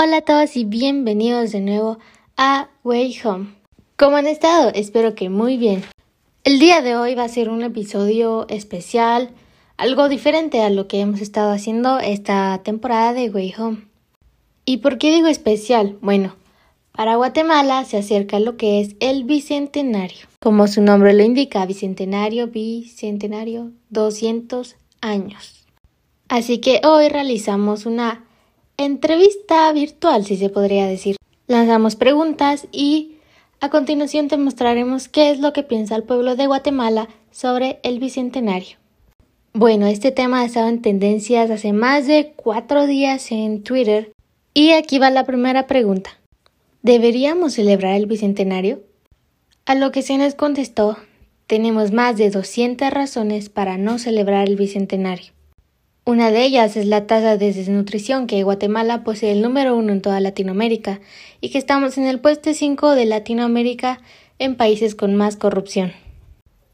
Hola a todos y bienvenidos de nuevo a Way Home. ¿Cómo han estado? Espero que muy bien. El día de hoy va a ser un episodio especial, algo diferente a lo que hemos estado haciendo esta temporada de Way Home. ¿Y por qué digo especial? Bueno, para Guatemala se acerca lo que es el Bicentenario. Como su nombre lo indica, Bicentenario, Bicentenario, 200 años. Así que hoy realizamos una entrevista virtual, si se podría decir. Lanzamos preguntas y a continuación te mostraremos qué es lo que piensa el pueblo de Guatemala sobre el Bicentenario. Bueno, este tema ha estado en tendencias hace más de cuatro días en Twitter y aquí va la primera pregunta. ¿Deberíamos celebrar el Bicentenario? A lo que se nos contestó, tenemos más de 200 razones para no celebrar el Bicentenario. Una de ellas es la tasa de desnutrición que Guatemala posee el número uno en toda Latinoamérica y que estamos en el puesto 5 de Latinoamérica en países con más corrupción.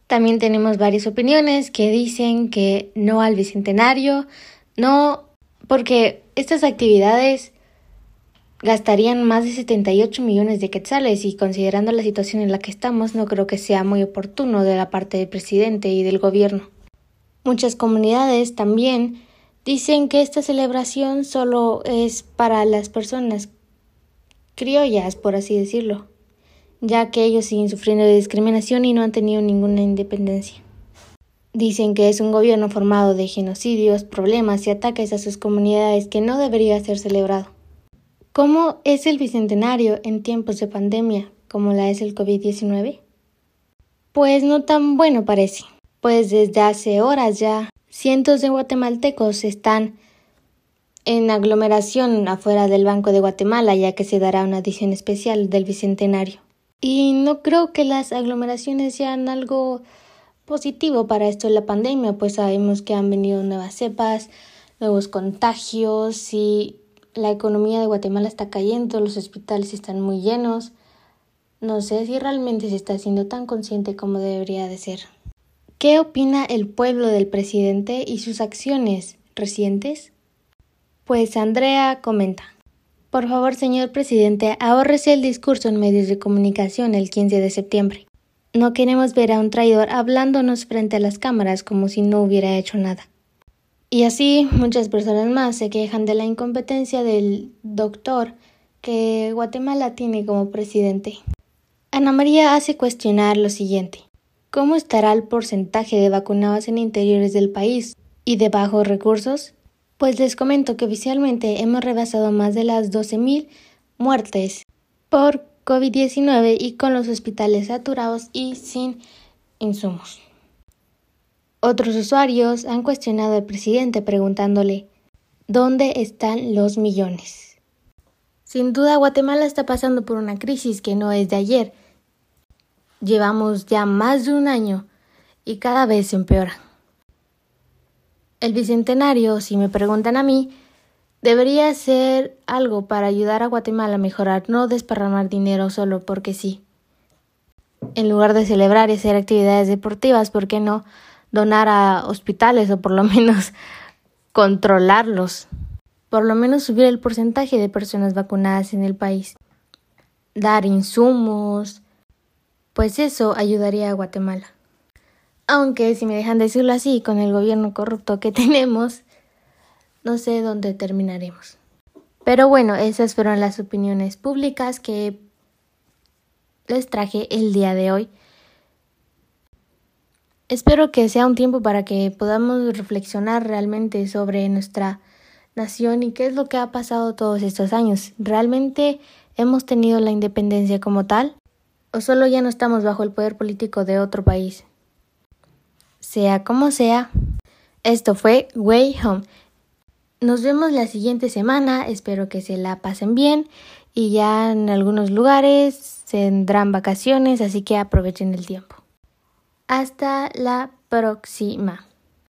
También tenemos varias opiniones que dicen que no al bicentenario, no porque estas actividades gastarían más de 78 millones de quetzales y considerando la situación en la que estamos no creo que sea muy oportuno de la parte del presidente y del gobierno. Muchas comunidades también dicen que esta celebración solo es para las personas criollas, por así decirlo, ya que ellos siguen sufriendo de discriminación y no han tenido ninguna independencia. Dicen que es un gobierno formado de genocidios, problemas y ataques a sus comunidades que no debería ser celebrado. ¿Cómo es el bicentenario en tiempos de pandemia, como la es el COVID-19? Pues no tan bueno parece pues desde hace horas ya cientos de guatemaltecos están en aglomeración afuera del Banco de Guatemala, ya que se dará una edición especial del Bicentenario. Y no creo que las aglomeraciones sean algo positivo para esto de la pandemia, pues sabemos que han venido nuevas cepas, nuevos contagios y la economía de Guatemala está cayendo, los hospitales están muy llenos. No sé si realmente se está siendo tan consciente como debería de ser. ¿Qué opina el pueblo del presidente y sus acciones recientes? Pues Andrea comenta. Por favor, señor presidente, ahórrese el discurso en medios de comunicación el 15 de septiembre. No queremos ver a un traidor hablándonos frente a las cámaras como si no hubiera hecho nada. Y así muchas personas más se quejan de la incompetencia del doctor que Guatemala tiene como presidente. Ana María hace cuestionar lo siguiente. ¿Cómo estará el porcentaje de vacunados en interiores del país y de bajos recursos? Pues les comento que oficialmente hemos rebasado más de las 12.000 muertes por COVID-19 y con los hospitales saturados y sin insumos. Otros usuarios han cuestionado al presidente preguntándole ¿Dónde están los millones? Sin duda Guatemala está pasando por una crisis que no es de ayer, Llevamos ya más de un año y cada vez se empeora. El Bicentenario, si me preguntan a mí, debería ser algo para ayudar a Guatemala a mejorar, no desparramar dinero solo porque sí. En lugar de celebrar y hacer actividades deportivas, ¿por qué no donar a hospitales o por lo menos controlarlos? Por lo menos subir el porcentaje de personas vacunadas en el país. Dar insumos, pues eso ayudaría a Guatemala. Aunque si me dejan decirlo así, con el gobierno corrupto que tenemos, no sé dónde terminaremos. Pero bueno, esas fueron las opiniones públicas que les traje el día de hoy. Espero que sea un tiempo para que podamos reflexionar realmente sobre nuestra nación y qué es lo que ha pasado todos estos años. ¿Realmente hemos tenido la independencia como tal? O solo ya no estamos bajo el poder político de otro país. Sea como sea, esto fue Way Home. Nos vemos la siguiente semana, espero que se la pasen bien y ya en algunos lugares tendrán vacaciones, así que aprovechen el tiempo. Hasta la próxima.